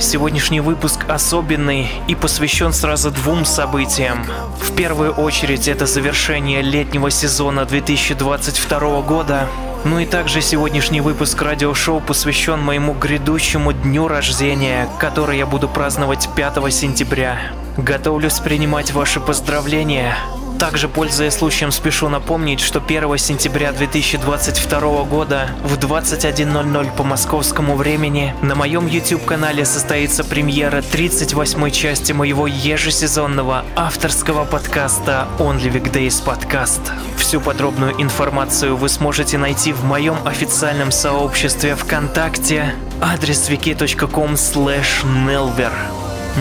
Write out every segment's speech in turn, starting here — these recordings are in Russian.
Сегодняшний выпуск особенный и посвящен сразу двум событиям. В первую очередь это завершение летнего сезона 2022 года, ну и также сегодняшний выпуск радиошоу посвящен моему грядущему дню рождения, который я буду праздновать 5 сентября. Готовлюсь принимать ваши поздравления. Также, пользуясь случаем, спешу напомнить, что 1 сентября 2022 года в 21.00 по московскому времени на моем YouTube-канале состоится премьера 38 части моего ежесезонного авторского подкаста Only Weekdays Podcast. Всю подробную информацию вы сможете найти в моем официальном сообществе ВКонтакте адрес wiki.com nelver.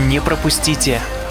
Не пропустите!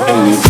Oh.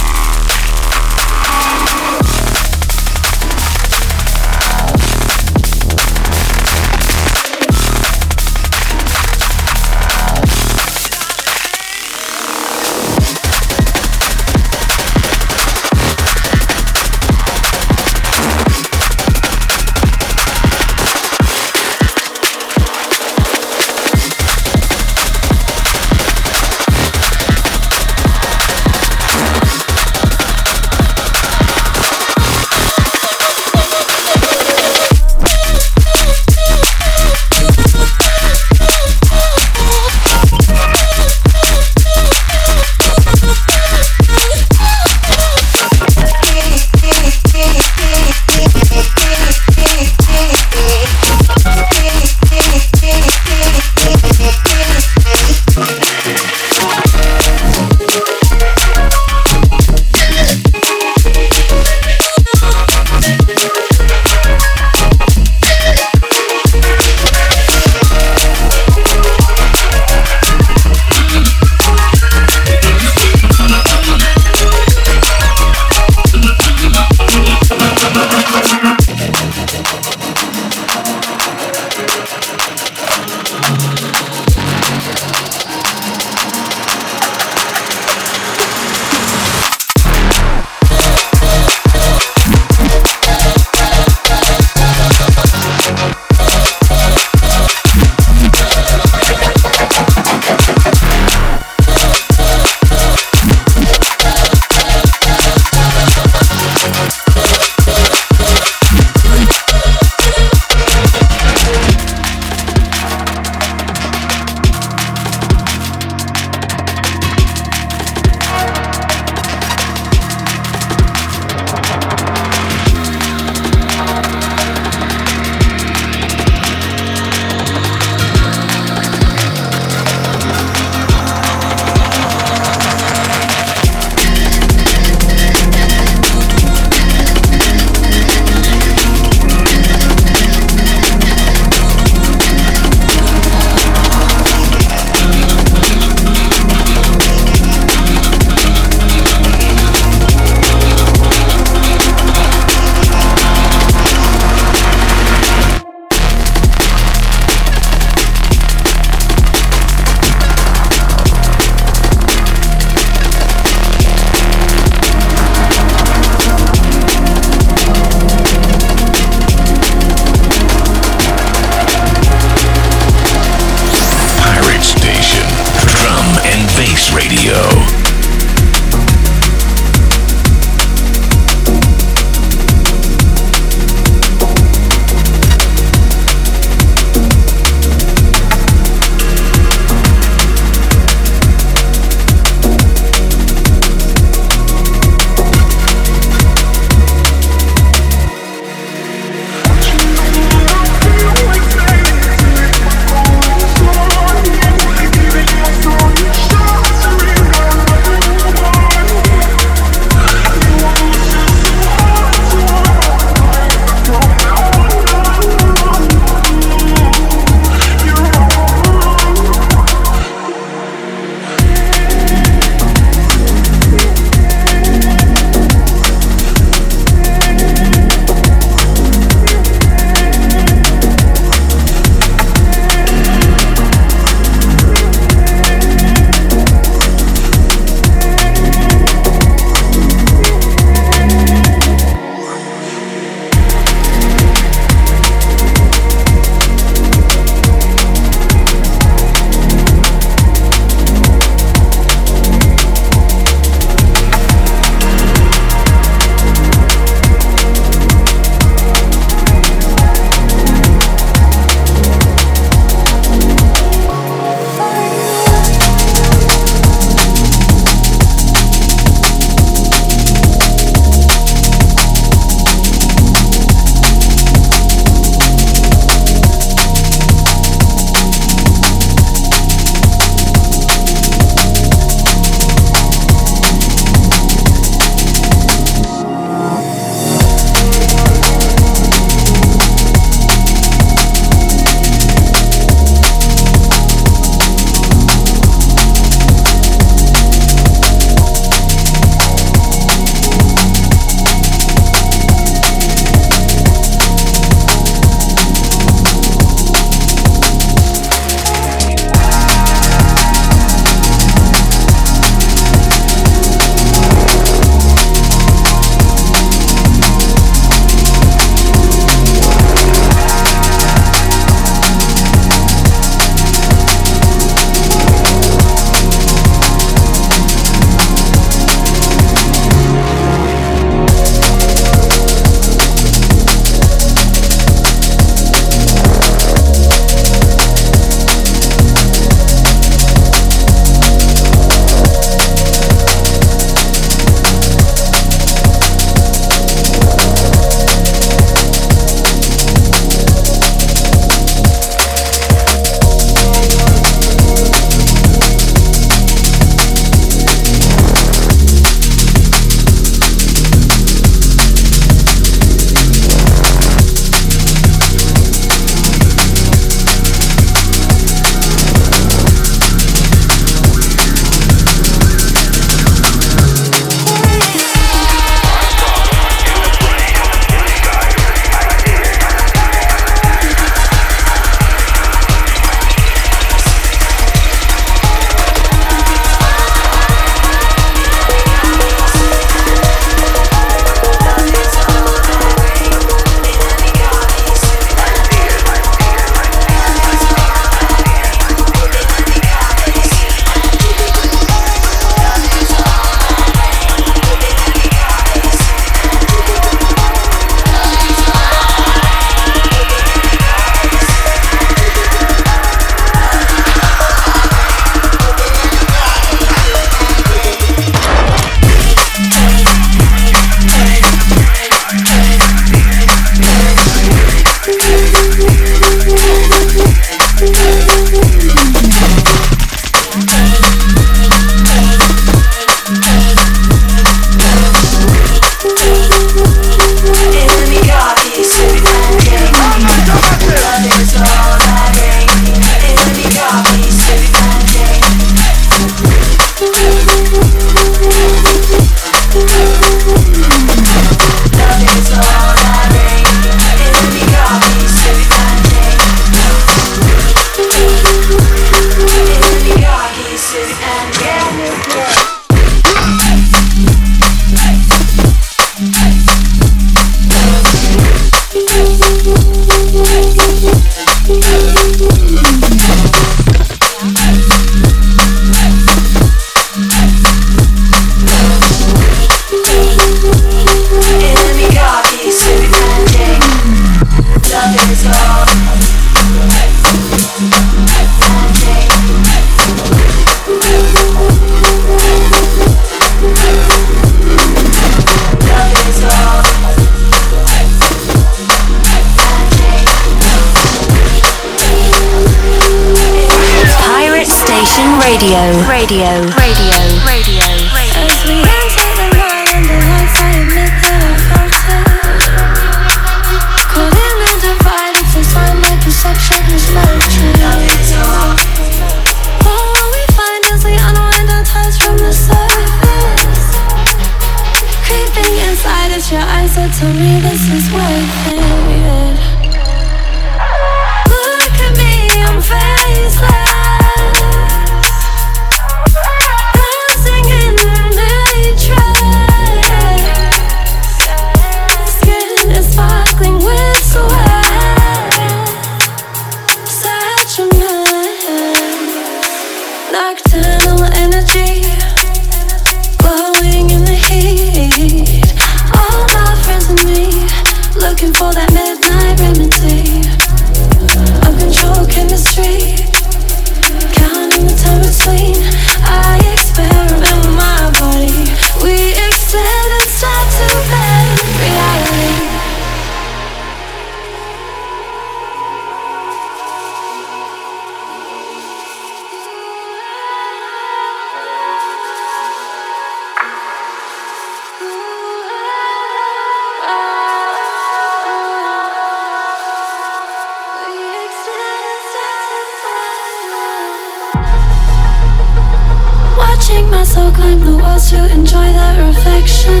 was to enjoy that reflection.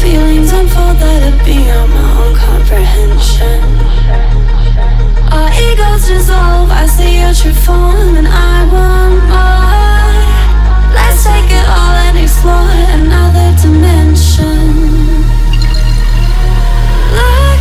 Feelings unfold that are beyond my own comprehension. Our egos dissolve, I see your true form, and I want more. Let's take it all and explore another dimension. Love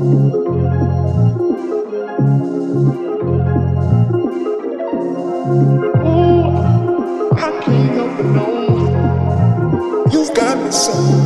Ooh, I can't help but know you've got me so.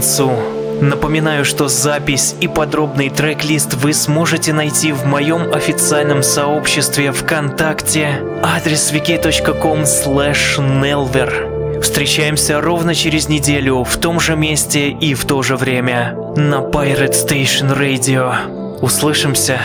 Концу. Напоминаю, что запись и подробный трек-лист вы сможете найти в моем официальном сообществе ВКонтакте адрес wiki.com nelver. Встречаемся ровно через неделю в том же месте и в то же время на Pirate Station Radio. Услышимся!